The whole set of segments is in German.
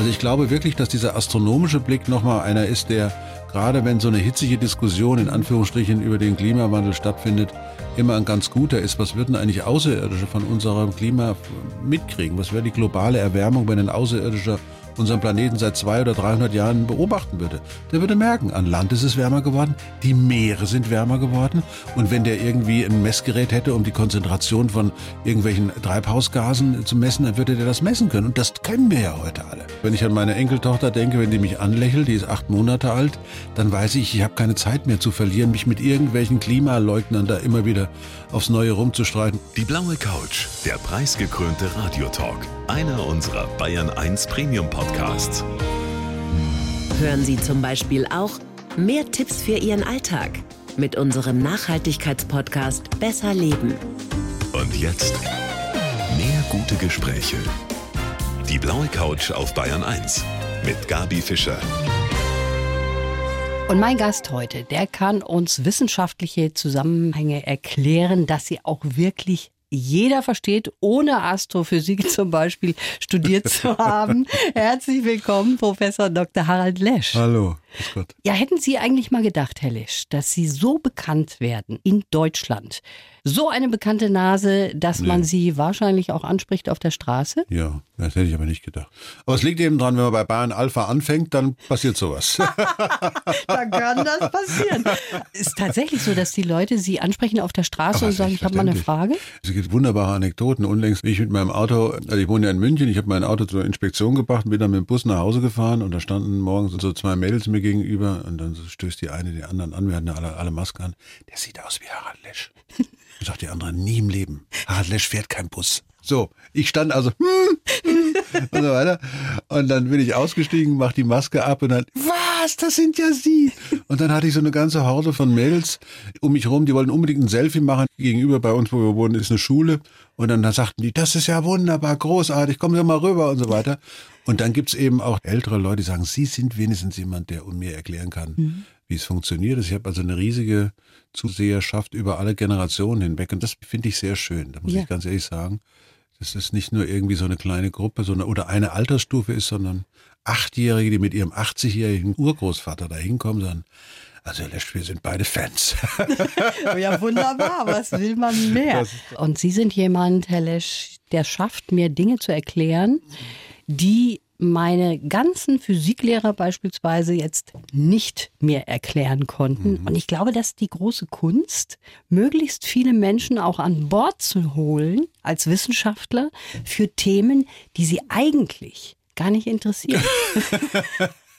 Also ich glaube wirklich, dass dieser astronomische Blick nochmal einer ist, der gerade wenn so eine hitzige Diskussion in Anführungsstrichen über den Klimawandel stattfindet, immer ein ganz guter ist. Was würden eigentlich Außerirdische von unserem Klima mitkriegen? Was wäre die globale Erwärmung, wenn ein Außerirdischer unseren Planeten seit zwei oder 300 Jahren beobachten würde, der würde merken, an Land ist es wärmer geworden, die Meere sind wärmer geworden und wenn der irgendwie ein Messgerät hätte, um die Konzentration von irgendwelchen Treibhausgasen zu messen, dann würde der das messen können und das können wir ja heute alle. Wenn ich an meine Enkeltochter denke, wenn die mich anlächelt, die ist acht Monate alt, dann weiß ich, ich habe keine Zeit mehr zu verlieren, mich mit irgendwelchen Klimaleugnern da immer wieder aufs Neue rumzustreiten. Die blaue Couch, der preisgekrönte Radiotalk, einer unserer Bayern 1 Premium Podcasts. Podcasts. Hören Sie zum Beispiel auch mehr Tipps für Ihren Alltag mit unserem Nachhaltigkeitspodcast Besser Leben. Und jetzt mehr gute Gespräche. Die blaue Couch auf Bayern 1 mit Gabi Fischer. Und mein Gast heute, der kann uns wissenschaftliche Zusammenhänge erklären, dass sie auch wirklich jeder versteht, ohne Astrophysik zum Beispiel studiert zu haben. Herzlich willkommen, Professor Dr. Harald Lesch. Hallo, Gott. Ja, hätten Sie eigentlich mal gedacht, Herr Lesch, dass Sie so bekannt werden in Deutschland, so eine bekannte Nase, dass nee. man sie wahrscheinlich auch anspricht auf der Straße? Ja, das hätte ich aber nicht gedacht. Aber es liegt eben dran, wenn man bei Bayern Alpha anfängt, dann passiert sowas. da kann das passieren. Ist tatsächlich so, dass die Leute sie ansprechen auf der Straße aber und sagen, ich habe mal eine Frage? Es gibt wunderbare Anekdoten. Unlängst bin ich mit meinem Auto, also ich wohne ja in München, ich habe mein Auto zur Inspektion gebracht, bin dann mit dem Bus nach Hause gefahren und da standen morgens so zwei Mädels mir gegenüber und dann stößt die eine den anderen an, wir hatten alle, alle Masken an. Der sieht aus wie Harald Lesch. Und sagt die andere, nie im Leben. Harald Lesch fährt kein Bus. So, ich stand also hm, hm, und so weiter. Und dann bin ich ausgestiegen, mach die Maske ab und dann, was, das sind ja Sie. Und dann hatte ich so eine ganze Horde von Mädels um mich rum, die wollten unbedingt ein Selfie machen. Gegenüber bei uns, wo wir wohnen, ist eine Schule. Und dann sagten die, das ist ja wunderbar, großartig, kommen Sie mal rüber und so weiter. Und dann gibt's eben auch ältere Leute, die sagen, Sie sind wenigstens jemand, der mir erklären kann, mhm. Wie es funktioniert. Ich habe also eine riesige Zuseherschaft über alle Generationen hinweg. Und das finde ich sehr schön, da muss ja. ich ganz ehrlich sagen. Das ist nicht nur irgendwie so eine kleine Gruppe sondern, oder eine Altersstufe ist, sondern Achtjährige, die mit ihrem 80-jährigen Urgroßvater da hinkommen, sondern also Herr Lesch, wir sind beide Fans. ja, wunderbar. Was will man mehr? Und Sie sind jemand, Herr Lesch, der schafft, mir Dinge zu erklären, die meine ganzen Physiklehrer beispielsweise jetzt nicht mehr erklären konnten. Mhm. Und ich glaube, dass die große Kunst, möglichst viele Menschen auch an Bord zu holen als Wissenschaftler für Themen, die sie eigentlich gar nicht interessieren.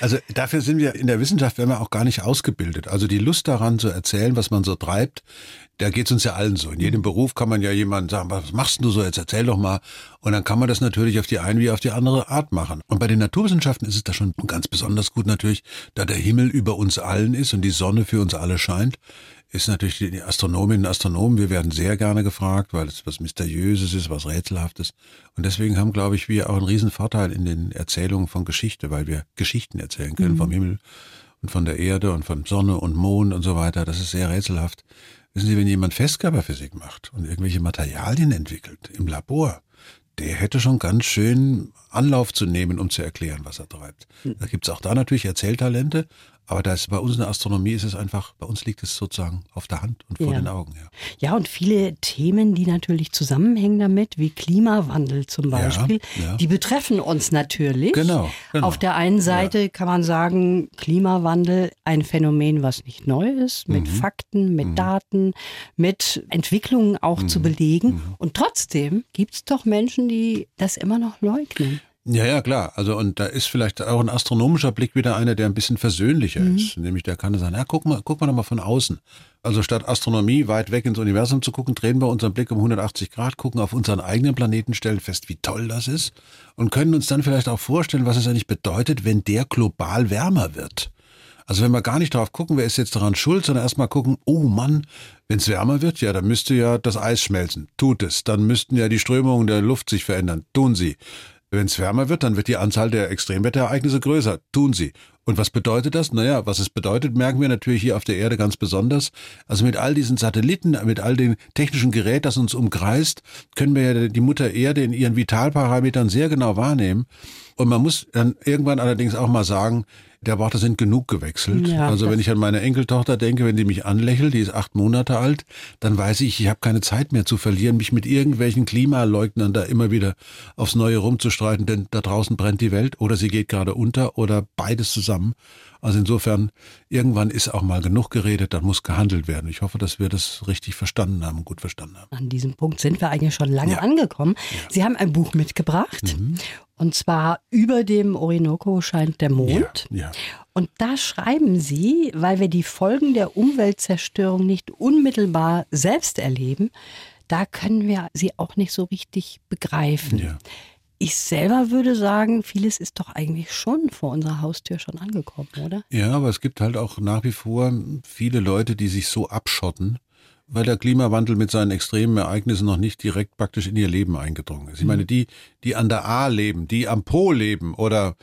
Also dafür sind wir in der Wissenschaft, werden wir auch gar nicht ausgebildet. Also die Lust daran zu erzählen, was man so treibt, da geht's uns ja allen so. In jedem Beruf kann man ja jemandem sagen, was machst du so, jetzt erzähl doch mal. Und dann kann man das natürlich auf die eine wie auf die andere Art machen. Und bei den Naturwissenschaften ist es da schon ganz besonders gut natürlich, da der Himmel über uns allen ist und die Sonne für uns alle scheint ist natürlich die Astronominnen und Astronomen, wir werden sehr gerne gefragt, weil es was Mysteriöses ist, was Rätselhaftes. Und deswegen haben, glaube ich, wir auch einen riesen Vorteil in den Erzählungen von Geschichte, weil wir Geschichten erzählen können mhm. vom Himmel und von der Erde und von Sonne und Mond und so weiter. Das ist sehr rätselhaft. Wissen Sie, wenn jemand Festkörperphysik macht und irgendwelche Materialien entwickelt im Labor, der hätte schon ganz schön Anlauf zu nehmen, um zu erklären, was er treibt. Hm. Da gibt's auch da natürlich Erzähltalente, aber da ist bei uns in der Astronomie ist es einfach, bei uns liegt es sozusagen auf der Hand und vor ja. den Augen. Ja. ja, und viele Themen, die natürlich zusammenhängen damit, wie Klimawandel zum Beispiel, ja, ja. die betreffen uns natürlich. Genau, genau. Auf der einen Seite kann man sagen, Klimawandel ein Phänomen, was nicht neu ist, mit mhm. Fakten, mit mhm. Daten, mit Entwicklungen auch mhm. zu belegen. Mhm. Und trotzdem gibt es doch Menschen, die das immer noch leugnen. Ja, ja, klar. Also, und da ist vielleicht auch ein astronomischer Blick wieder einer, der ein bisschen versöhnlicher mhm. ist. Nämlich der kann sagen, ja, guck mal, guck mal doch mal von außen. Also statt Astronomie weit weg ins Universum zu gucken, drehen wir unseren Blick um 180 Grad, gucken auf unseren eigenen Planeten, stellen fest, wie toll das ist und können uns dann vielleicht auch vorstellen, was es eigentlich bedeutet, wenn der global wärmer wird. Also wenn wir gar nicht drauf gucken, wer ist jetzt daran schuld, sondern erstmal gucken, oh Mann, wenn es wärmer wird, ja, dann müsste ja das Eis schmelzen. Tut es. Dann müssten ja die Strömungen der Luft sich verändern. Tun sie. Wenn es wärmer wird, dann wird die Anzahl der Extremwetterereignisse größer. Tun sie. Und was bedeutet das? Naja, was es bedeutet, merken wir natürlich hier auf der Erde ganz besonders. Also mit all diesen Satelliten, mit all dem technischen Gerät, das uns umkreist, können wir ja die Mutter Erde in ihren Vitalparametern sehr genau wahrnehmen. Und man muss dann irgendwann allerdings auch mal sagen, der Worte sind genug gewechselt. Ja, also wenn ich an meine Enkeltochter denke, wenn die mich anlächelt, die ist acht Monate alt, dann weiß ich, ich habe keine Zeit mehr zu verlieren, mich mit irgendwelchen Klimaleugnern da immer wieder aufs Neue rumzustreiten, denn da draußen brennt die Welt oder sie geht gerade unter oder beides zusammen. Also insofern, irgendwann ist auch mal genug geredet, dann muss gehandelt werden. Ich hoffe, dass wir das richtig verstanden haben, gut verstanden haben. An diesem Punkt sind wir eigentlich schon lange ja. angekommen. Ja. Sie haben ein Buch mitgebracht. Mhm. Und zwar über dem Orinoco scheint der Mond. Ja, ja. Und da schreiben Sie, weil wir die Folgen der Umweltzerstörung nicht unmittelbar selbst erleben, da können wir sie auch nicht so richtig begreifen. Ja. Ich selber würde sagen, vieles ist doch eigentlich schon vor unserer Haustür schon angekommen, oder? Ja, aber es gibt halt auch nach wie vor viele Leute, die sich so abschotten, weil der Klimawandel mit seinen extremen Ereignissen noch nicht direkt praktisch in ihr Leben eingedrungen ist. Ich meine, die, die an der A leben, die am Po leben oder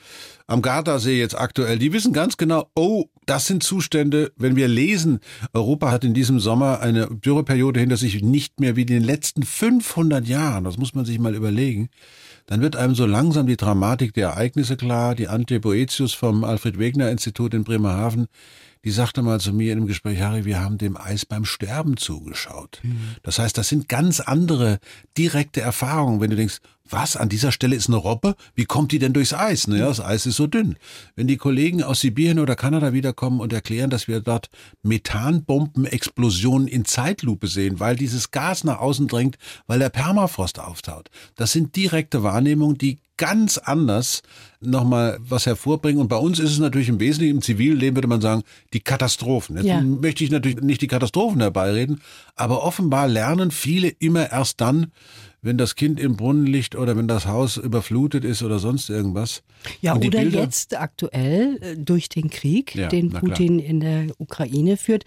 am Gardasee jetzt aktuell, die wissen ganz genau, oh, das sind Zustände, wenn wir lesen, Europa hat in diesem Sommer eine Dürreperiode hinter sich nicht mehr wie in den letzten 500 Jahren, das muss man sich mal überlegen, dann wird einem so langsam die Dramatik der Ereignisse klar. Die Antje Boetius vom Alfred Wegener Institut in Bremerhaven, die sagte mal zu mir in einem Gespräch, Harry, wir haben dem Eis beim Sterben zugeschaut. Mhm. Das heißt, das sind ganz andere direkte Erfahrungen, wenn du denkst, was, an dieser Stelle ist eine Robbe? Wie kommt die denn durchs Eis? Naja, das Eis ist so dünn. Wenn die Kollegen aus Sibirien oder Kanada wiederkommen und erklären, dass wir dort Methanbombenexplosionen in Zeitlupe sehen, weil dieses Gas nach außen drängt, weil der Permafrost auftaut. Das sind direkte Wahrnehmungen, die ganz anders nochmal was hervorbringen. Und bei uns ist es natürlich im Wesentlichen, im zivilen Leben würde man sagen, die Katastrophen. Jetzt ja. möchte ich natürlich nicht die Katastrophen herbeireden, aber offenbar lernen viele immer erst dann, wenn das Kind im Brunnen liegt oder wenn das Haus überflutet ist oder sonst irgendwas. Ja, oder Bilder, jetzt aktuell äh, durch den Krieg, ja, den Putin in der Ukraine führt.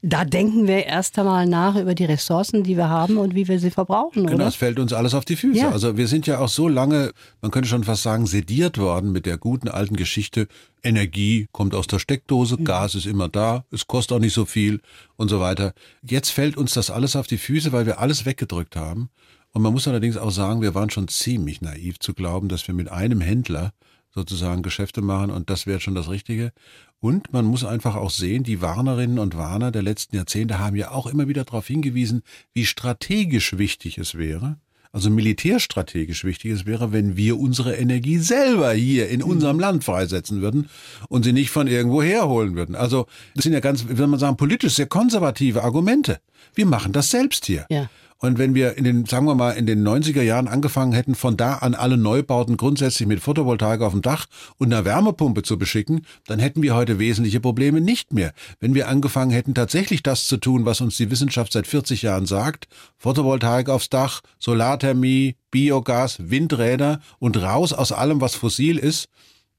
Da denken wir erst einmal nach über die Ressourcen, die wir haben und wie wir sie verbrauchen. Genau, es fällt uns alles auf die Füße. Ja. Also wir sind ja auch so lange, man könnte schon fast sagen, sediert worden mit der guten alten Geschichte. Energie kommt aus der Steckdose, mhm. Gas ist immer da, es kostet auch nicht so viel und so weiter. Jetzt fällt uns das alles auf die Füße, weil wir alles weggedrückt haben. Und man muss allerdings auch sagen, wir waren schon ziemlich naiv zu glauben, dass wir mit einem Händler sozusagen Geschäfte machen und das wäre schon das Richtige. Und man muss einfach auch sehen, die Warnerinnen und Warner der letzten Jahrzehnte haben ja auch immer wieder darauf hingewiesen, wie strategisch wichtig es wäre, also militärstrategisch wichtig es wäre, wenn wir unsere Energie selber hier in unserem Land freisetzen würden und sie nicht von irgendwo herholen würden. Also das sind ja ganz, soll man sagen, politisch sehr konservative Argumente. Wir machen das selbst hier. Ja. Und wenn wir in den, sagen wir mal, in den 90er Jahren angefangen hätten, von da an alle Neubauten grundsätzlich mit Photovoltaik auf dem Dach und einer Wärmepumpe zu beschicken, dann hätten wir heute wesentliche Probleme nicht mehr. Wenn wir angefangen hätten, tatsächlich das zu tun, was uns die Wissenschaft seit 40 Jahren sagt, Photovoltaik aufs Dach, Solarthermie, Biogas, Windräder und raus aus allem, was fossil ist,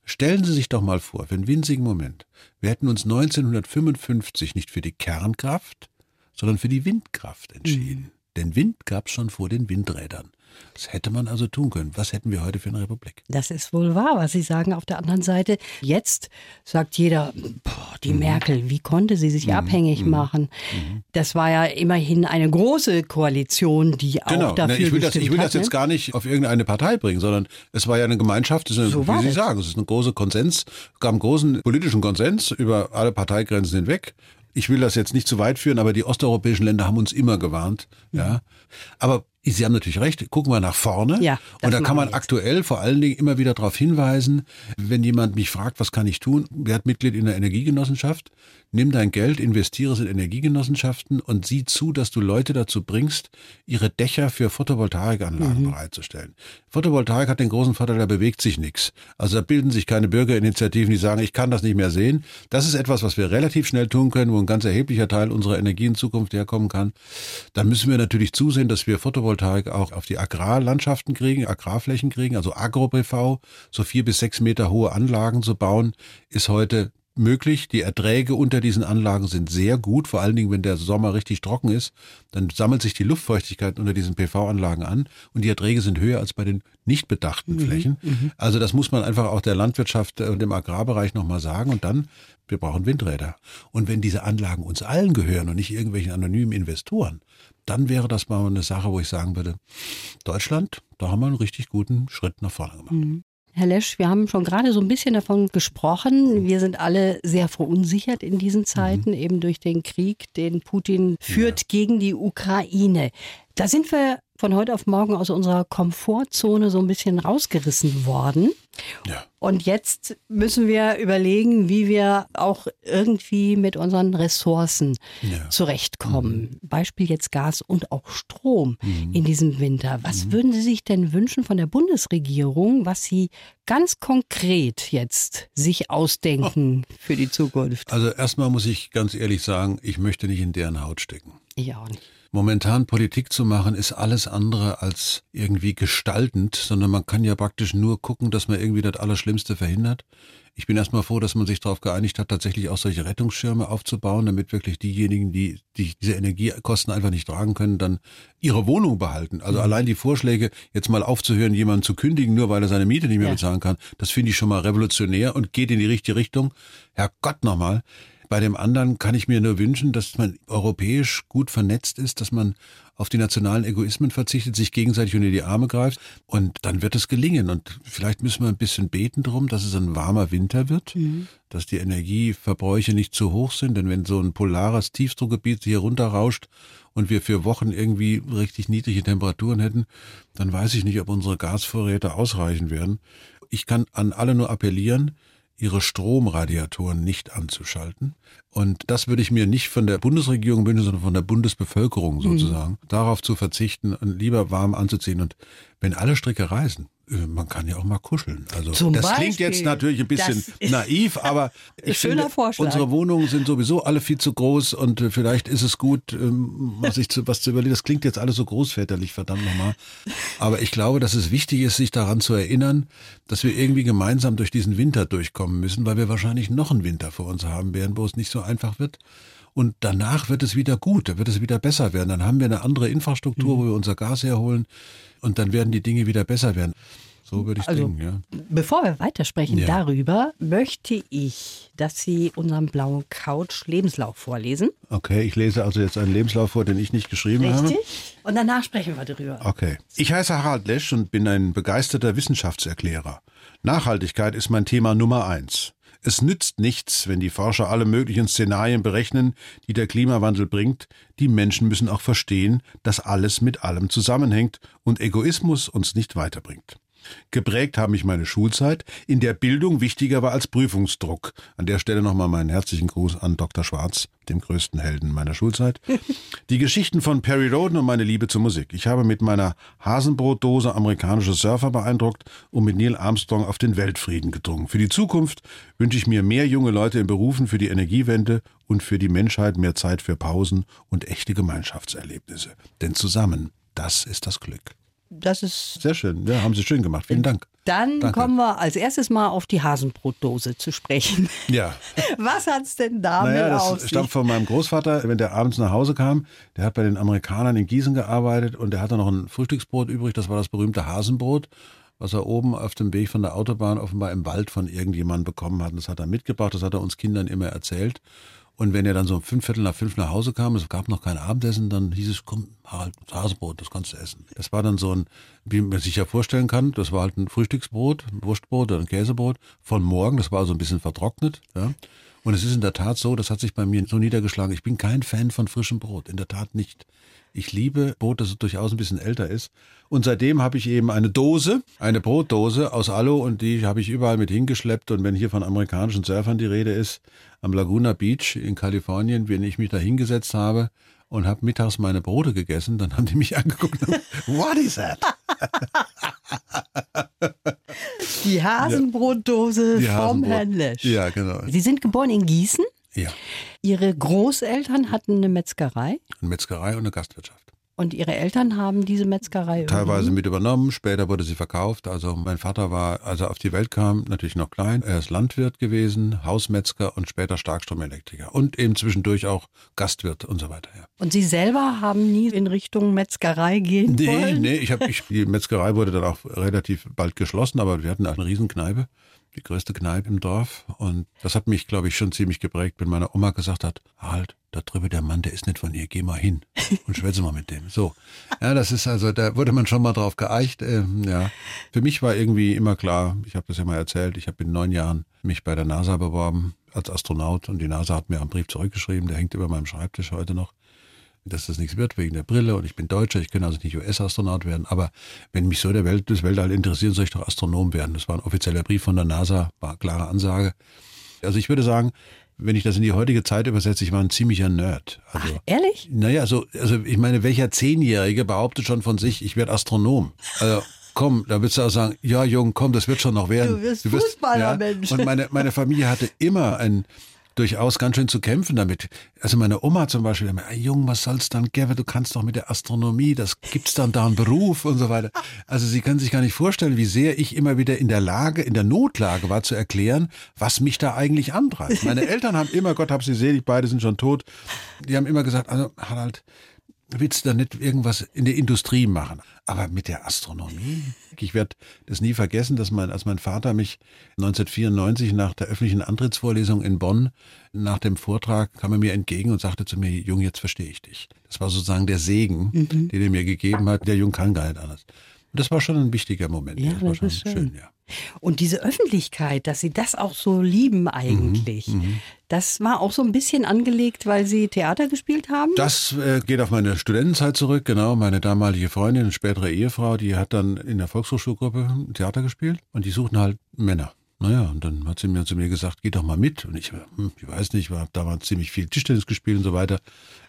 Stellen Sie sich doch mal vor, für einen winzigen Moment, wir hätten uns 1955 nicht für die Kernkraft, sondern für die Windkraft entschieden. Mhm. Denn Wind gab es schon vor den Windrädern. Das hätte man also tun können. Was hätten wir heute für eine Republik? Das ist wohl wahr, was Sie sagen. Auf der anderen Seite, jetzt sagt jeder, boah, die mhm. Merkel, wie konnte sie sich mhm. abhängig mhm. machen? Mhm. Das war ja immerhin eine große Koalition, die auch genau. dafür ne, ich will das, Ich will hat, das jetzt ne? gar nicht auf irgendeine Partei bringen, sondern es war ja eine Gemeinschaft, eine, so wie Sie sagen, es ist ein großer Konsens, es gab einen großen politischen Konsens über alle Parteigrenzen hinweg ich will das jetzt nicht zu weit führen, aber die osteuropäischen Länder haben uns immer gewarnt. Ja. Aber Sie haben natürlich recht, gucken wir nach vorne. Ja, und da kann man aktuell vor allen Dingen immer wieder darauf hinweisen, wenn jemand mich fragt, was kann ich tun? Wer hat Mitglied in der Energiegenossenschaft? Nimm dein Geld, investiere es in Energiegenossenschaften und sieh zu, dass du Leute dazu bringst, ihre Dächer für Photovoltaikanlagen mhm. bereitzustellen. Photovoltaik hat den großen Vorteil, da bewegt sich nichts. Also da bilden sich keine Bürgerinitiativen, die sagen, ich kann das nicht mehr sehen. Das ist etwas, was wir relativ schnell tun können, wo ein ganz erheblicher Teil unserer Energie in Zukunft herkommen kann. Dann müssen wir natürlich zusehen, dass wir Photovoltaik auch auf die Agrarlandschaften kriegen, Agrarflächen kriegen, also Agro-PV, so vier bis sechs Meter hohe Anlagen zu bauen, ist heute möglich. Die Erträge unter diesen Anlagen sind sehr gut, vor allen Dingen, wenn der Sommer richtig trocken ist, dann sammelt sich die Luftfeuchtigkeit unter diesen PV-Anlagen an und die Erträge sind höher als bei den nicht bedachten mhm, Flächen. Mhm. Also das muss man einfach auch der Landwirtschaft und dem Agrarbereich nochmal sagen und dann, wir brauchen Windräder. Und wenn diese Anlagen uns allen gehören und nicht irgendwelchen anonymen Investoren, dann wäre das mal eine Sache, wo ich sagen würde, Deutschland, da haben wir einen richtig guten Schritt nach vorne gemacht. Mhm. Herr Lesch, wir haben schon gerade so ein bisschen davon gesprochen. Wir sind alle sehr verunsichert in diesen Zeiten, mhm. eben durch den Krieg, den Putin führt ja. gegen die Ukraine. Da sind wir von heute auf morgen aus unserer Komfortzone so ein bisschen rausgerissen worden. Ja. Und jetzt müssen wir überlegen, wie wir auch irgendwie mit unseren Ressourcen ja. zurechtkommen. Mhm. Beispiel jetzt Gas und auch Strom mhm. in diesem Winter. Was mhm. würden Sie sich denn wünschen von der Bundesregierung, was Sie ganz konkret jetzt sich ausdenken oh. für die Zukunft? Also erstmal muss ich ganz ehrlich sagen, ich möchte nicht in deren Haut stecken. Ich auch nicht. Momentan Politik zu machen, ist alles andere als irgendwie gestaltend, sondern man kann ja praktisch nur gucken, dass man irgendwie das Allerschlimmste verhindert. Ich bin erstmal froh, dass man sich darauf geeinigt hat, tatsächlich auch solche Rettungsschirme aufzubauen, damit wirklich diejenigen, die, die diese Energiekosten einfach nicht tragen können, dann ihre Wohnung behalten. Also mhm. allein die Vorschläge, jetzt mal aufzuhören, jemanden zu kündigen, nur weil er seine Miete nicht mehr ja. bezahlen kann, das finde ich schon mal revolutionär und geht in die richtige Richtung. Herrgott nochmal. Bei dem anderen kann ich mir nur wünschen, dass man europäisch gut vernetzt ist, dass man auf die nationalen Egoismen verzichtet, sich gegenseitig unter die Arme greift und dann wird es gelingen. Und vielleicht müssen wir ein bisschen beten drum, dass es ein warmer Winter wird, mhm. dass die Energieverbräuche nicht zu hoch sind, denn wenn so ein polares Tiefdruckgebiet hier runterrauscht und wir für Wochen irgendwie richtig niedrige Temperaturen hätten, dann weiß ich nicht, ob unsere Gasvorräte ausreichen werden. Ich kann an alle nur appellieren, ihre Stromradiatoren nicht anzuschalten. Und das würde ich mir nicht von der Bundesregierung wünschen, sondern von der Bundesbevölkerung mhm. sozusagen, mhm. darauf zu verzichten und lieber warm anzuziehen. Und wenn alle Stricke reißen, äh, man kann ja auch mal kuscheln. Also Zum das Beispiel. klingt jetzt natürlich ein bisschen naiv, aber ich finde, Vorschlag. unsere Wohnungen sind sowieso alle viel zu groß und äh, vielleicht ist es gut, ähm, was, ich zu, was zu überlegen. Das klingt jetzt alles so großväterlich, verdammt nochmal. Aber ich glaube, dass es wichtig ist, sich daran zu erinnern, dass wir irgendwie gemeinsam durch diesen Winter durchkommen müssen, weil wir wahrscheinlich noch einen Winter vor uns haben werden, wo es nicht so einfach wird. Und danach wird es wieder gut, da wird es wieder besser werden. Dann haben wir eine andere Infrastruktur, mhm. wo wir unser Gas herholen und dann werden die Dinge wieder besser werden. So würde ich also, denken, ja. Bevor wir weitersprechen ja. darüber, möchte ich, dass Sie unseren blauen Couch Lebenslauf vorlesen. Okay, ich lese also jetzt einen Lebenslauf vor, den ich nicht geschrieben Richtig. habe. Richtig. Und danach sprechen wir darüber. Okay. Ich heiße Harald Lesch und bin ein begeisterter Wissenschaftserklärer. Nachhaltigkeit ist mein Thema Nummer eins. Es nützt nichts, wenn die Forscher alle möglichen Szenarien berechnen, die der Klimawandel bringt. Die Menschen müssen auch verstehen, dass alles mit allem zusammenhängt und Egoismus uns nicht weiterbringt. Geprägt haben mich meine Schulzeit, in der Bildung wichtiger war als Prüfungsdruck. An der Stelle nochmal meinen herzlichen Gruß an Dr. Schwarz, dem größten Helden meiner Schulzeit. Die Geschichten von Perry Roden und meine Liebe zur Musik. Ich habe mit meiner Hasenbrotdose amerikanische Surfer beeindruckt und mit Neil Armstrong auf den Weltfrieden gedrungen. Für die Zukunft wünsche ich mir mehr junge Leute in Berufen für die Energiewende und für die Menschheit mehr Zeit für Pausen und echte Gemeinschaftserlebnisse. Denn zusammen, das ist das Glück das ist. Sehr schön, ja, haben Sie schön gemacht. Vielen Dank. Dann Danke. kommen wir als erstes mal auf die Hasenbrotdose zu sprechen. Ja. Was hat es denn damit naja, das auf stammt von meinem Großvater, wenn der abends nach Hause kam. Der hat bei den Amerikanern in Gießen gearbeitet und der hatte noch ein Frühstücksbrot übrig. Das war das berühmte Hasenbrot, was er oben auf dem Weg von der Autobahn offenbar im Wald von irgendjemandem bekommen hat. Und das hat er mitgebracht. Das hat er uns Kindern immer erzählt. Und wenn er dann so um fünf Viertel nach fünf nach Hause kam, es gab noch kein Abendessen, dann hieß es, komm, Harald, Hasebrot, das kannst du essen. Das war dann so ein, wie man sich ja vorstellen kann, das war halt ein Frühstücksbrot, ein Wurstbrot oder ein Käsebrot von morgen, das war also ein bisschen vertrocknet, ja. Und es ist in der Tat so, das hat sich bei mir so niedergeschlagen. Ich bin kein Fan von frischem Brot, in der Tat nicht. Ich liebe Brot, das durchaus ein bisschen älter ist. Und seitdem habe ich eben eine Dose, eine Brotdose aus Alu und die habe ich überall mit hingeschleppt. Und wenn hier von amerikanischen Surfern die Rede ist, am Laguna Beach in Kalifornien, wenn ich mich da hingesetzt habe und habe mittags meine Brote gegessen, dann haben die mich angeguckt und What is that? Die Hasenbrotdose ja. Die vom Hasenbrot. Herrn Lesch. Ja, genau. Sie sind geboren in Gießen? Ja. Ihre Großeltern hatten eine Metzgerei? Eine Metzgerei und eine Gastwirtschaft. Und Ihre Eltern haben diese Metzgerei Teilweise mit übernommen, später wurde sie verkauft. Also mein Vater war, als er auf die Welt kam, natürlich noch klein. Er ist Landwirt gewesen, Hausmetzger und später Starkstromelektriker. Und eben zwischendurch auch Gastwirt und so weiter. Ja. Und Sie selber haben nie in Richtung Metzgerei gehen nee, wollen? Nee, ich hab, ich, die Metzgerei wurde dann auch relativ bald geschlossen, aber wir hatten eine Riesenkneipe die größte Kneipe im Dorf. Und das hat mich, glaube ich, schon ziemlich geprägt, wenn meine Oma gesagt hat, halt, da drüben der Mann, der ist nicht von hier, geh mal hin und schwätze mal mit dem. So. Ja, das ist also, da wurde man schon mal drauf geeicht. Ähm, ja. Für mich war irgendwie immer klar, ich habe das ja mal erzählt, ich habe in neun Jahren mich bei der NASA beworben als Astronaut und die NASA hat mir einen Brief zurückgeschrieben, der hängt über meinem Schreibtisch heute noch dass das nichts wird wegen der Brille und ich bin Deutscher, ich kann also nicht US-Astronaut werden, aber wenn mich so der Welt, das Weltall interessiert, soll ich doch Astronom werden. Das war ein offizieller Brief von der NASA, war klare Ansage. Also ich würde sagen, wenn ich das in die heutige Zeit übersetze, ich war ein ziemlicher Nerd. Also, Ach, ehrlich? Naja, also, also ich meine, welcher Zehnjährige behauptet schon von sich, ich werde Astronom? Also komm, da würdest du auch sagen, ja Jung, komm, das wird schon noch werden. Du wirst, du wirst Fußballer, ja. Mensch. Und meine, meine Familie hatte immer ein, durchaus ganz schön zu kämpfen damit. Also meine Oma zum Beispiel, immer, Jung, was soll's dann geben? Du kannst doch mit der Astronomie, das gibt's dann da einen Beruf und so weiter. Also sie können sich gar nicht vorstellen, wie sehr ich immer wieder in der Lage, in der Notlage war zu erklären, was mich da eigentlich antreibt. Meine Eltern haben immer, Gott hab sie selig, beide sind schon tot, die haben immer gesagt, also Harald, willst du da nicht irgendwas in der Industrie machen? Aber mit der Astronomie? Ich werde das nie vergessen, dass mein, als mein Vater mich 1994 nach der öffentlichen Antrittsvorlesung in Bonn, nach dem Vortrag, kam er mir entgegen und sagte zu mir, Jung, jetzt verstehe ich dich. Das war sozusagen der Segen, mhm. den er mir gegeben hat. Der Jung kann gar nicht anders. Und das war schon ein wichtiger Moment. Ja, das war schon schön. schön, ja. Und diese Öffentlichkeit, dass Sie das auch so lieben eigentlich, mhm, mhm, das war auch so ein bisschen angelegt, weil Sie Theater gespielt haben? Das äh, geht auf meine Studentenzeit zurück, genau. Meine damalige Freundin, spätere Ehefrau, die hat dann in der Volkshochschulgruppe Theater gespielt und die suchten halt Männer. Naja, und dann hat sie mir zu mir gesagt, geh doch mal mit. Und ich, hm, ich weiß nicht, war damals ziemlich viel Tischtennis gespielt und so weiter.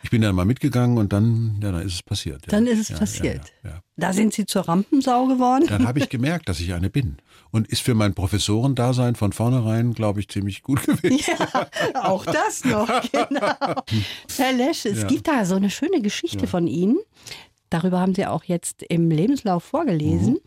Ich bin dann mal mitgegangen und dann, ja, dann ist es passiert. Ja. Dann ist es ja, passiert. Ja, da sind Sie zur Rampensau geworden? Dann habe ich gemerkt, dass ich eine bin. Und ist für mein Professorendasein von vornherein, glaube ich, ziemlich gut gewesen. Ja, auch das noch, genau. Herr Lesch, es gibt da so eine schöne Geschichte von Ihnen. Darüber haben Sie auch jetzt im Lebenslauf vorgelesen. Mhm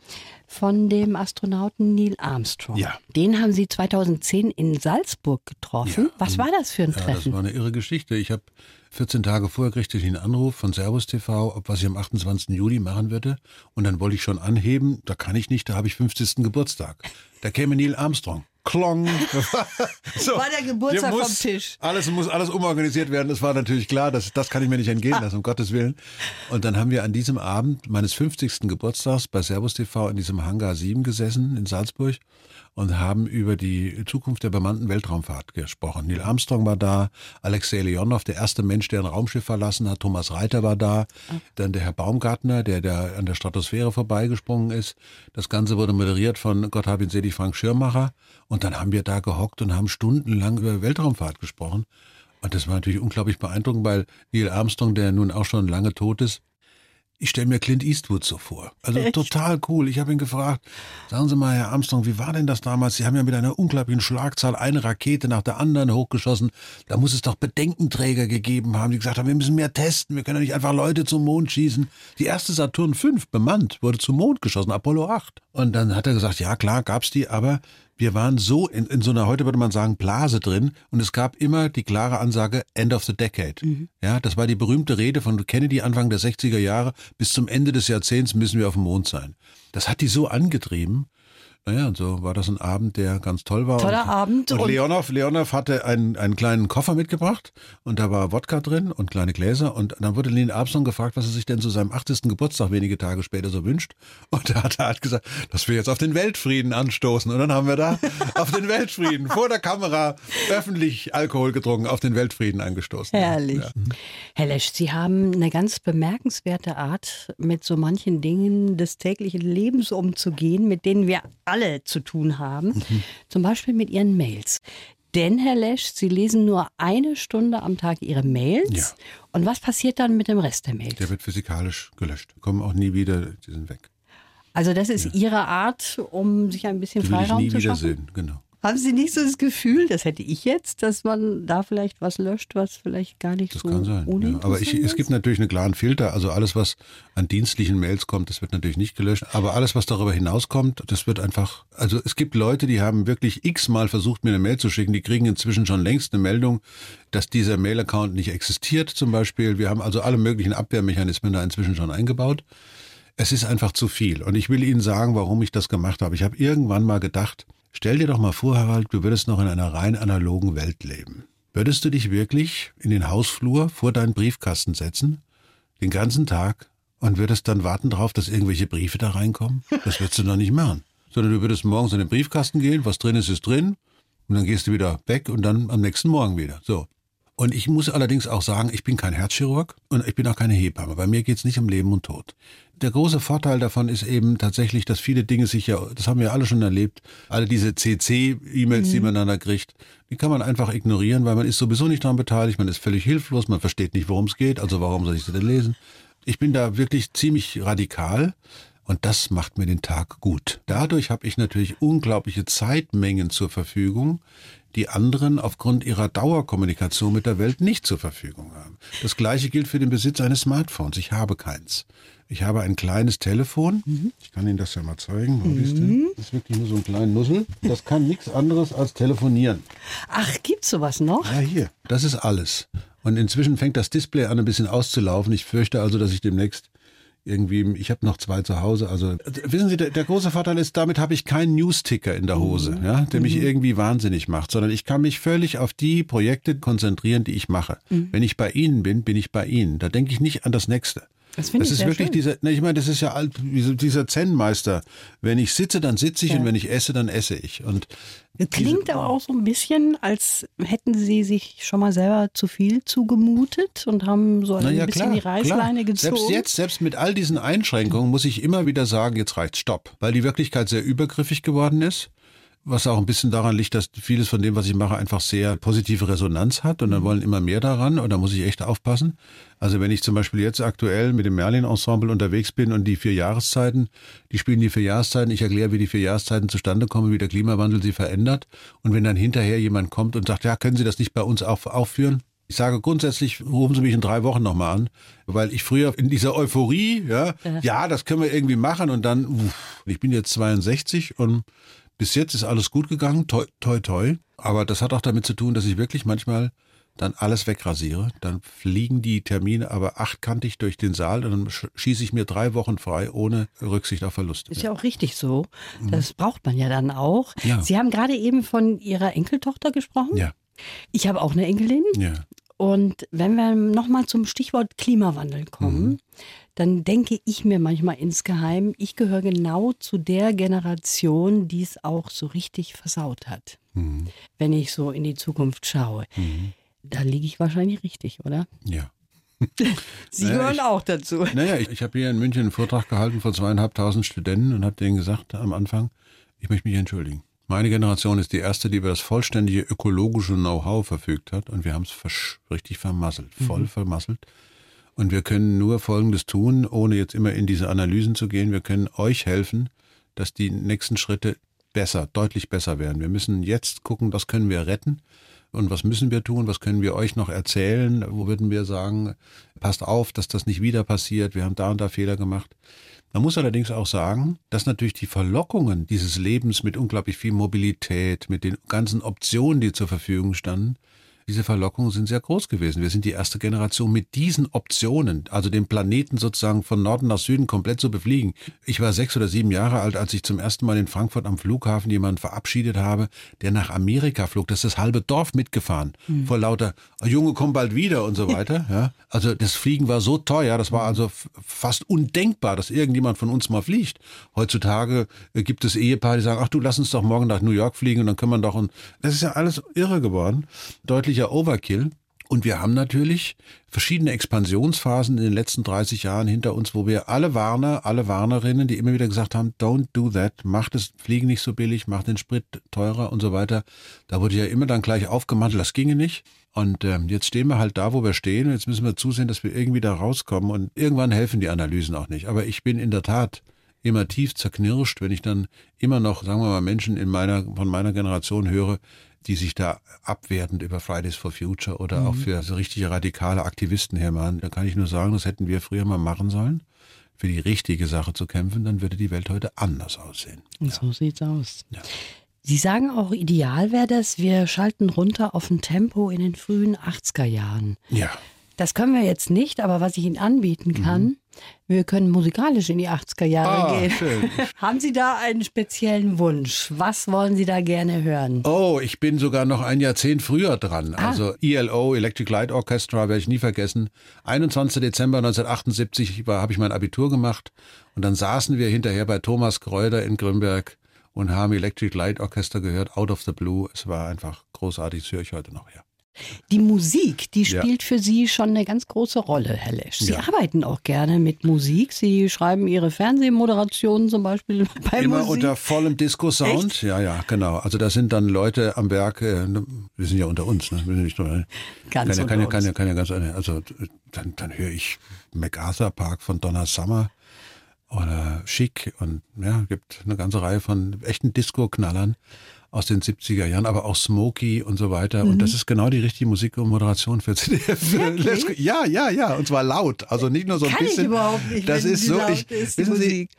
von dem Astronauten Neil Armstrong. Ja. Den haben Sie 2010 in Salzburg getroffen. Ja, Was war das für ein ja, Treffen? Das war eine irre Geschichte. Ich habe 14 Tage vorher kriegte ich einen Anruf von Servus TV, ob was ich am 28. Juli machen würde. Und dann wollte ich schon anheben. Da kann ich nicht, da habe ich 50. Geburtstag. Da käme Neil Armstrong. Klong. so, war der Geburtstag muss, vom Tisch. Alles muss alles umorganisiert werden. Das war natürlich klar. Das, das kann ich mir nicht entgehen lassen, um Gottes Willen. Und dann haben wir an diesem Abend meines 50. Geburtstags bei Servus TV in diesem Hangar 7 gesessen in Salzburg und haben über die Zukunft der bemannten Weltraumfahrt gesprochen. Neil Armstrong war da, Alexei Leonov, der erste Mensch, der ein Raumschiff verlassen hat, Thomas Reiter war da, dann der Herr Baumgartner, der, der an der Stratosphäre vorbeigesprungen ist. Das Ganze wurde moderiert von Gott hab ihn selig Frank Schirmacher und dann haben wir da gehockt und haben stundenlang über Weltraumfahrt gesprochen. Und das war natürlich unglaublich beeindruckend, weil Neil Armstrong, der nun auch schon lange tot ist, ich stelle mir Clint Eastwood so vor. Also Echt? total cool. Ich habe ihn gefragt, sagen Sie mal, Herr Armstrong, wie war denn das damals? Sie haben ja mit einer unglaublichen Schlagzahl eine Rakete nach der anderen hochgeschossen. Da muss es doch Bedenkenträger gegeben haben, die gesagt haben, wir müssen mehr testen, wir können ja nicht einfach Leute zum Mond schießen. Die erste Saturn V bemannt wurde zum Mond geschossen, Apollo 8. Und dann hat er gesagt, ja klar, gab's die, aber wir waren so in, in so einer, heute würde man sagen, Blase drin und es gab immer die klare Ansage End of the Decade. Mhm. Ja, das war die berühmte Rede von Kennedy Anfang der 60er Jahre. Bis zum Ende des Jahrzehnts müssen wir auf dem Mond sein. Das hat die so angetrieben, naja, und so war das ein Abend, der ganz toll war. Toller und, Abend. Und, und Leonov, Leonov hatte einen, einen kleinen Koffer mitgebracht und da war Wodka drin und kleine Gläser. Und dann wurde Neil Armstrong gefragt, was er sich denn zu seinem 80. Geburtstag wenige Tage später so wünscht. Und da hat er halt gesagt, dass wir jetzt auf den Weltfrieden anstoßen. Und dann haben wir da auf den Weltfrieden vor der Kamera öffentlich Alkohol getrunken, auf den Weltfrieden angestoßen. Herrlich. Ja. Herr Lesch, Sie haben eine ganz bemerkenswerte Art, mit so manchen Dingen des täglichen Lebens umzugehen, mit denen wir alle zu tun haben, mhm. zum Beispiel mit Ihren Mails. Denn, Herr Lesch, Sie lesen nur eine Stunde am Tag Ihre Mails. Ja. Und was passiert dann mit dem Rest der Mails? Der wird physikalisch gelöscht. Kommen auch nie wieder, die sind weg. Also das ist ja. Ihre Art, um sich ein bisschen die Freiraum will ich nie zu schaffen? wiedersehen, genau. Haben Sie nicht so das Gefühl, das hätte ich jetzt, dass man da vielleicht was löscht, was vielleicht gar nicht das so kann sein. Ja. Aber ich, es gibt natürlich einen klaren Filter. Also alles, was an dienstlichen Mails kommt, das wird natürlich nicht gelöscht. Aber alles, was darüber hinauskommt, das wird einfach. Also es gibt Leute, die haben wirklich x-mal versucht, mir eine Mail zu schicken. Die kriegen inzwischen schon längst eine Meldung, dass dieser Mail-Account nicht existiert, zum Beispiel. Wir haben also alle möglichen Abwehrmechanismen da inzwischen schon eingebaut. Es ist einfach zu viel. Und ich will Ihnen sagen, warum ich das gemacht habe. Ich habe irgendwann mal gedacht, Stell dir doch mal vor, Harald, du würdest noch in einer rein analogen Welt leben. Würdest du dich wirklich in den Hausflur vor deinen Briefkasten setzen, den ganzen Tag, und würdest dann warten darauf, dass irgendwelche Briefe da reinkommen? Das würdest du doch nicht machen. Sondern du würdest morgens in den Briefkasten gehen, was drin ist, ist drin, und dann gehst du wieder weg und dann am nächsten Morgen wieder. So. Und ich muss allerdings auch sagen, ich bin kein Herzchirurg und ich bin auch keine Hebamme. Bei mir geht es nicht um Leben und Tod. Der große Vorteil davon ist eben tatsächlich, dass viele Dinge sich ja, das haben wir alle schon erlebt, alle diese CC-E-Mails, mhm. die man dann kriegt, die kann man einfach ignorieren, weil man ist sowieso nicht daran beteiligt, man ist völlig hilflos, man versteht nicht, worum es geht, also warum soll ich sie denn lesen? Ich bin da wirklich ziemlich radikal. Und das macht mir den Tag gut. Dadurch habe ich natürlich unglaubliche Zeitmengen zur Verfügung, die anderen aufgrund ihrer Dauerkommunikation mit der Welt nicht zur Verfügung haben. Das gleiche gilt für den Besitz eines Smartphones. Ich habe keins. Ich habe ein kleines Telefon. Mhm. Ich kann Ihnen das ja mal zeigen. Mhm. Das ist wirklich nur so ein kleiner Nussel. Das kann nichts anderes als telefonieren. Ach, gibt's sowas noch? Ja, hier. Das ist alles. Und inzwischen fängt das Display an, ein bisschen auszulaufen. Ich fürchte also, dass ich demnächst irgendwie, ich habe noch zwei zu Hause. Also wissen Sie, der, der große Vorteil ist, damit habe ich keinen News-Ticker in der Hose, mhm. ja, der mich mhm. irgendwie wahnsinnig macht, sondern ich kann mich völlig auf die Projekte konzentrieren, die ich mache. Mhm. Wenn ich bei Ihnen bin, bin ich bei Ihnen. Da denke ich nicht an das nächste. Das, das ist wirklich schön. dieser, ne, ich meine, das ist ja alt, dieser Zen-Meister. Wenn ich sitze, dann sitze ich ja. und wenn ich esse, dann esse ich. Und das klingt aber auch so ein bisschen, als hätten Sie sich schon mal selber zu viel zugemutet und haben so ein ja, bisschen klar, die Reißleine klar. gezogen. Selbst jetzt, selbst mit all diesen Einschränkungen, muss ich immer wieder sagen, jetzt reicht Stopp, weil die Wirklichkeit sehr übergriffig geworden ist was auch ein bisschen daran liegt, dass vieles von dem, was ich mache, einfach sehr positive Resonanz hat und dann mhm. wollen immer mehr daran und da muss ich echt aufpassen. Also wenn ich zum Beispiel jetzt aktuell mit dem Merlin-Ensemble unterwegs bin und die vier Jahreszeiten, die spielen die vier Jahreszeiten, ich erkläre, wie die vier Jahreszeiten zustande kommen, wie der Klimawandel sie verändert und wenn dann hinterher jemand kommt und sagt, ja, können Sie das nicht bei uns auf, aufführen? Ich sage grundsätzlich, rufen Sie mich in drei Wochen nochmal an, weil ich früher in dieser Euphorie, ja, ja, ja, das können wir irgendwie machen und dann, uff, ich bin jetzt 62 und bis jetzt ist alles gut gegangen, toi, toi, toi. Aber das hat auch damit zu tun, dass ich wirklich manchmal dann alles wegrasiere. Dann fliegen die Termine aber achtkantig durch den Saal und dann schieße ich mir drei Wochen frei, ohne Rücksicht auf Verluste. Ist ja auch richtig so. Das mhm. braucht man ja dann auch. Ja. Sie haben gerade eben von Ihrer Enkeltochter gesprochen. Ja. Ich habe auch eine Enkelin. Ja. Und wenn wir nochmal zum Stichwort Klimawandel kommen, mhm dann denke ich mir manchmal insgeheim, ich gehöre genau zu der Generation, die es auch so richtig versaut hat. Mhm. Wenn ich so in die Zukunft schaue. Mhm. Da liege ich wahrscheinlich richtig, oder? Ja. Sie naja, gehören ich, auch dazu. Naja, ich, ich habe hier in München einen Vortrag gehalten vor zweieinhalbtausend Studenten und habe denen gesagt am Anfang, ich möchte mich entschuldigen. Meine Generation ist die erste, die über das vollständige ökologische Know-how verfügt hat und wir haben es richtig vermasselt, voll mhm. vermasselt. Und wir können nur Folgendes tun, ohne jetzt immer in diese Analysen zu gehen. Wir können euch helfen, dass die nächsten Schritte besser, deutlich besser werden. Wir müssen jetzt gucken, was können wir retten und was müssen wir tun, was können wir euch noch erzählen, wo würden wir sagen, passt auf, dass das nicht wieder passiert, wir haben da und da Fehler gemacht. Man muss allerdings auch sagen, dass natürlich die Verlockungen dieses Lebens mit unglaublich viel Mobilität, mit den ganzen Optionen, die zur Verfügung standen, diese Verlockungen sind sehr groß gewesen. Wir sind die erste Generation mit diesen Optionen, also den Planeten sozusagen von Norden nach Süden komplett zu befliegen. Ich war sechs oder sieben Jahre alt, als ich zum ersten Mal in Frankfurt am Flughafen jemanden verabschiedet habe, der nach Amerika flog. Das ist das halbe Dorf mitgefahren. Mhm. Vor lauter, oh, Junge, komm bald wieder und so weiter. Ja. Also das Fliegen war so teuer, das war also fast undenkbar, dass irgendjemand von uns mal fliegt. Heutzutage äh, gibt es Ehepaare, die sagen, ach du, lass uns doch morgen nach New York fliegen und dann können wir doch und das ist ja alles irre geworden. Deutlich wirklicher Overkill. Und wir haben natürlich verschiedene Expansionsphasen in den letzten 30 Jahren hinter uns, wo wir alle Warner, alle Warnerinnen, die immer wieder gesagt haben, don't do that, mach das Fliegen nicht so billig, mach den Sprit teurer und so weiter. Da wurde ja immer dann gleich aufgemantelt, das ginge nicht. Und ähm, jetzt stehen wir halt da, wo wir stehen. Jetzt müssen wir zusehen, dass wir irgendwie da rauskommen. Und irgendwann helfen die Analysen auch nicht. Aber ich bin in der Tat immer tief zerknirscht, wenn ich dann immer noch, sagen wir mal, Menschen in meiner, von meiner Generation höre, die sich da abwertend über Fridays for Future oder mhm. auch für so richtige radikale Aktivisten hermachen. Da kann ich nur sagen, das hätten wir früher mal machen sollen, für die richtige Sache zu kämpfen, dann würde die Welt heute anders aussehen. Und ja. so sieht's aus. Ja. Sie sagen auch, ideal wäre das, wir schalten runter auf ein Tempo in den frühen 80er Jahren. Ja. Das können wir jetzt nicht, aber was ich Ihnen anbieten kann, mhm. Wir können musikalisch in die 80er Jahre oh, gehen. Schön. Haben Sie da einen speziellen Wunsch? Was wollen Sie da gerne hören? Oh, ich bin sogar noch ein Jahrzehnt früher dran. Ah. Also ELO, Electric Light Orchestra, werde ich nie vergessen. 21. Dezember 1978 habe ich mein Abitur gemacht und dann saßen wir hinterher bei Thomas Kreuder in Grünberg und haben Electric Light Orchestra gehört, Out of the Blue. Es war einfach großartig, das höre ich heute noch, ja. Die Musik, die spielt ja. für Sie schon eine ganz große Rolle, Herr Lesch. Sie ja. arbeiten auch gerne mit Musik. Sie schreiben Ihre Fernsehmoderationen zum Beispiel bei Immer Musik. unter vollem Disco-Sound. Ja, ja, genau. Also da sind dann Leute am Werk, äh, ne, wir sind ja unter uns, ne? Wir sind nicht nur, äh, ganz kann, ja, kann ja ganz, also dann, dann höre ich MacArthur Park von Donna Summer oder Chic und ja, gibt eine ganze Reihe von echten Disco-Knallern aus den 70er Jahren, aber auch Smokey und so weiter. Mhm. Und das ist genau die richtige Musik und Moderation für CDF. Ja, ja, ja. Und zwar laut. Also nicht nur so ein Kann bisschen. Ich überhaupt nicht, das ist so. Ich, ist, wissen Sie,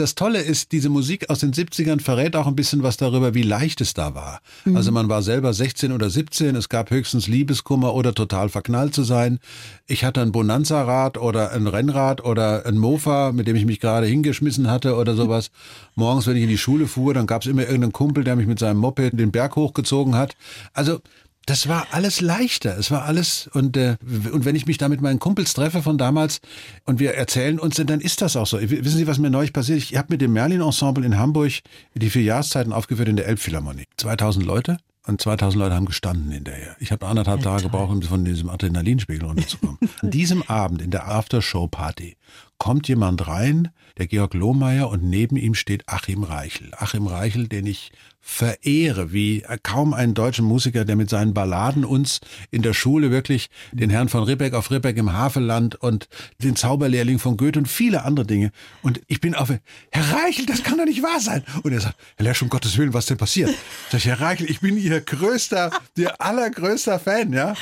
das Tolle ist, diese Musik aus den 70ern verrät auch ein bisschen was darüber, wie leicht es da war. Mhm. Also man war selber 16 oder 17, es gab höchstens Liebeskummer oder total verknallt zu sein. Ich hatte ein Bonanza-Rad oder ein Rennrad oder ein Mofa, mit dem ich mich gerade hingeschmissen hatte oder sowas. Morgens, wenn ich in die Schule fuhr, dann gab es immer irgendeinen Kumpel, der mich mit seinem Moped den Berg hochgezogen hat. Also das war alles leichter. Es war alles und äh, und wenn ich mich da mit meinen Kumpels treffe von damals und wir erzählen uns, dann ist das auch so. Wissen Sie, was mir neulich passiert? Ich habe mit dem Merlin Ensemble in Hamburg die vier Jahreszeiten aufgeführt in der Elbphilharmonie. 2000 Leute und 2000 Leute haben gestanden hinterher. Ich habe anderthalb Tage gebraucht, um von diesem Adrenalinspiegel runterzukommen. An diesem Abend in der Aftershow-Party kommt jemand rein, der Georg Lohmeier, und neben ihm steht Achim Reichel. Achim Reichel, den ich verehre, wie kaum einen deutschen Musiker, der mit seinen Balladen uns in der Schule wirklich den Herrn von Ribbeck auf Ribbeck im Havelland und den Zauberlehrling von Goethe und viele andere Dinge. Und ich bin auf, Herr Reichel, das kann doch nicht wahr sein. Und er sagt, Herr Lesch, um Gottes Willen, was denn passiert? Sag ich, Herr Reichel, ich bin Ihr größter, Ihr allergrößter Fan, ja.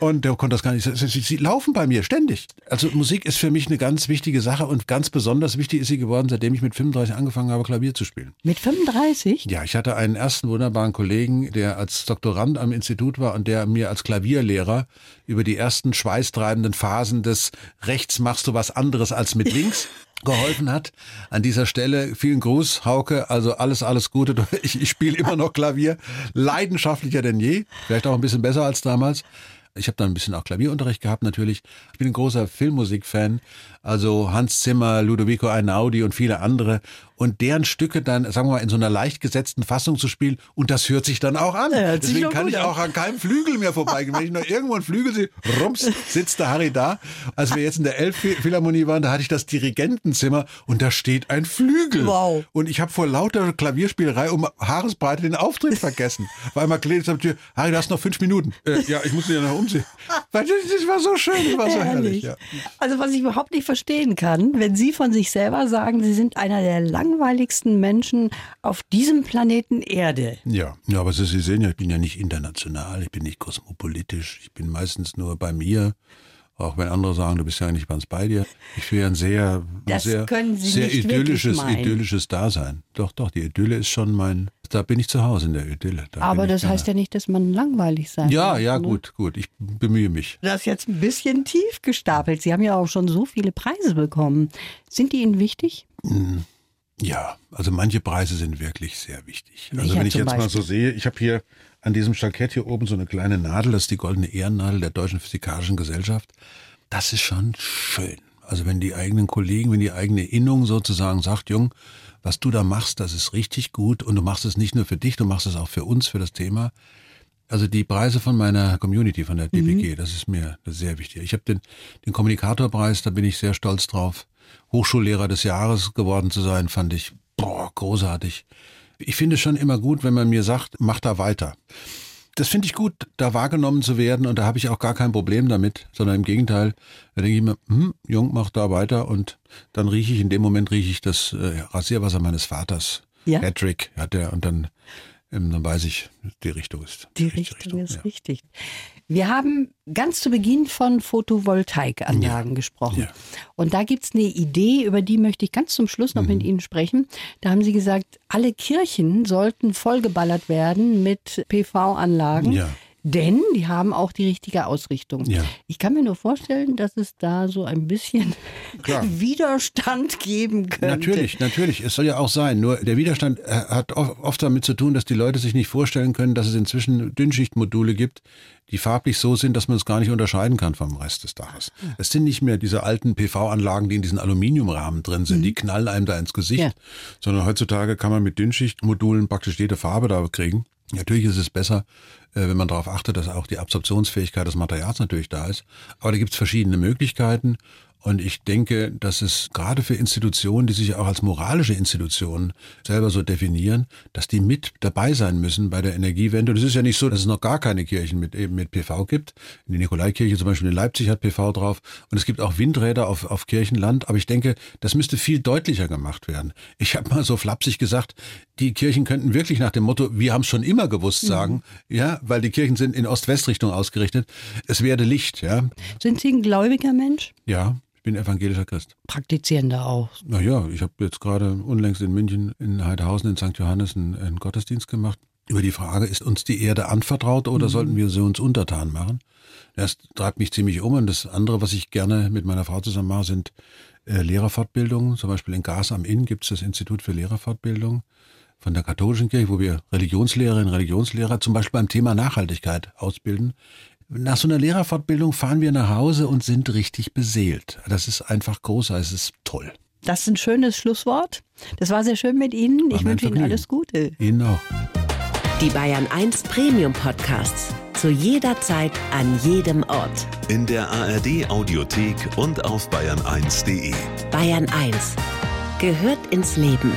Und der konnte das gar nicht. Sie, Sie laufen bei mir ständig. Also Musik ist für mich eine ganz wichtige Sache und ganz besonders wichtig ist sie geworden, seitdem ich mit 35 angefangen habe, Klavier zu spielen. Mit 35? Ja, ich hatte einen einen ersten wunderbaren Kollegen, der als Doktorand am Institut war und der mir als Klavierlehrer über die ersten schweißtreibenden Phasen des Rechts machst du was anderes als mit links geholfen hat. An dieser Stelle vielen Gruß, Hauke. Also alles, alles Gute. Ich, ich spiele immer noch Klavier, leidenschaftlicher denn je. Vielleicht auch ein bisschen besser als damals. Ich habe dann ein bisschen auch Klavierunterricht gehabt natürlich. Ich bin ein großer Filmmusikfan, also Hans Zimmer, Ludovico Einaudi und viele andere und deren Stücke dann, sagen wir mal, in so einer leicht gesetzten Fassung zu spielen. Und das hört sich dann auch an. Ja, Deswegen kann ich an. auch an keinem Flügel mehr vorbeigehen. Wenn ich noch irgendwo einen Flügel sehe, rums, sitzt der Harry da. Als wir jetzt in der Elbphilharmonie waren, da hatte ich das Dirigentenzimmer und da steht ein Flügel. Wow. Und ich habe vor lauter Klavierspielerei um Haaresbreite den Auftritt vergessen. Weil man klingelt am Tür, Harry, du hast noch fünf Minuten. Äh, ja, ich muss mich ja noch umsehen. Weil das, das war so schön, das war so herrlich. Ja. Also was ich überhaupt nicht verstehen kann, wenn Sie von sich selber sagen, Sie sind einer der lang langweiligsten Menschen auf diesem Planeten Erde. Ja, ja aber Sie sehen ja, ich bin ja nicht international, ich bin nicht kosmopolitisch, ich bin meistens nur bei mir. Auch wenn andere sagen, du bist ja nicht ganz bei dir. Ich führe ein sehr, das sehr, sehr idyllisches, idyllisches Dasein. Doch, doch, die Idylle ist schon mein, da bin ich zu Hause in der Idylle. Da Aber das heißt ja nicht, dass man langweilig sein Ja, muss, ja, ne? gut, gut. Ich bemühe mich. Das ist jetzt ein bisschen tief gestapelt. Sie haben ja auch schon so viele Preise bekommen. Sind die Ihnen wichtig? Ja, also manche Preise sind wirklich sehr wichtig. Welcher also wenn ich jetzt Beispiel? mal so sehe, ich habe hier an diesem Jackett hier oben so eine kleine Nadel, das ist die goldene Ehrennadel der Deutschen Physikalischen Gesellschaft. Das ist schon schön. Also wenn die eigenen Kollegen, wenn die eigene Innung sozusagen sagt, Jung, was du da machst, das ist richtig gut und du machst es nicht nur für dich, du machst es auch für uns, für das Thema. Also die Preise von meiner Community, von der DPG, mhm. das ist mir sehr wichtig. Ich habe den, den Kommunikatorpreis, da bin ich sehr stolz drauf. Hochschullehrer des Jahres geworden zu sein, fand ich boah, großartig. Ich finde es schon immer gut, wenn man mir sagt, mach da weiter. das finde ich gut, da wahrgenommen zu werden und da habe ich auch gar kein Problem damit, sondern im Gegenteil, da denke ich mir, hm, Jung, mach da weiter und dann rieche ich, in dem Moment rieche ich das äh, Rasierwasser meines Vaters. Ja? Patrick hat er und dann ähm, dann weiß ich, die Richtung ist die Richtung, Richtung ist ja. richtig. Wir haben ganz zu Beginn von Photovoltaikanlagen ja. gesprochen. Ja. Und da gibt es eine Idee, über die möchte ich ganz zum Schluss noch mhm. mit Ihnen sprechen. Da haben Sie gesagt, alle Kirchen sollten vollgeballert werden mit PV-Anlagen. Ja. Denn die haben auch die richtige Ausrichtung. Ja. Ich kann mir nur vorstellen, dass es da so ein bisschen Widerstand geben könnte. Natürlich, natürlich. Es soll ja auch sein. Nur der Widerstand äh, hat oft damit zu tun, dass die Leute sich nicht vorstellen können, dass es inzwischen Dünnschichtmodule gibt, die farblich so sind, dass man es gar nicht unterscheiden kann vom Rest des Daches. Es sind nicht mehr diese alten PV-Anlagen, die in diesen Aluminiumrahmen drin sind, mhm. die knallen einem da ins Gesicht, ja. sondern heutzutage kann man mit Dünnschichtmodulen praktisch jede Farbe da kriegen. Natürlich ist es besser, wenn man darauf achtet, dass auch die Absorptionsfähigkeit des Materials natürlich da ist. Aber da gibt es verschiedene Möglichkeiten und ich denke, dass es gerade für Institutionen, die sich auch als moralische Institutionen selber so definieren, dass die mit dabei sein müssen bei der Energiewende. Und es ist ja nicht so, dass es noch gar keine Kirchen mit, eben mit PV gibt. Der Nikolaikirche zum Beispiel in Leipzig hat PV drauf. Und es gibt auch Windräder auf, auf Kirchenland. Aber ich denke, das müsste viel deutlicher gemacht werden. Ich habe mal so flapsig gesagt, die Kirchen könnten wirklich nach dem Motto, wir haben es schon immer gewusst, mhm. sagen, mhm. ja, weil die Kirchen sind in Ost-West-Richtung ausgerichtet. Es werde Licht, ja. Sind Sie ein gläubiger Mensch? Ja bin evangelischer Christ. Praktizierender auch. Naja, ich habe jetzt gerade unlängst in München, in Heidhausen, in St. Johannes einen, einen, Gottesdienst gemacht. Über die Frage, ist uns die Erde anvertraut oder mhm. sollten wir sie uns untertan machen? Das treibt mich ziemlich um. Und das andere, was ich gerne mit meiner Frau zusammen mache, sind äh, Lehrerfortbildungen. Zum Beispiel in Gas am Inn gibt es das Institut für Lehrerfortbildung von der katholischen Kirche, wo wir Religionslehrerinnen, Religionslehrer zum Beispiel beim Thema Nachhaltigkeit ausbilden. Nach so einer Lehrerfortbildung fahren wir nach Hause und sind richtig beseelt. Das ist einfach großartig, es ist toll. Das ist ein schönes Schlusswort. Das war sehr schön mit Ihnen. War ich wünsche Ihnen alles Gute. Ihnen auch. Die Bayern 1 Premium Podcasts. Zu jeder Zeit, an jedem Ort. In der ARD Audiothek und auf bayern1.de. Bayern 1 gehört ins Leben.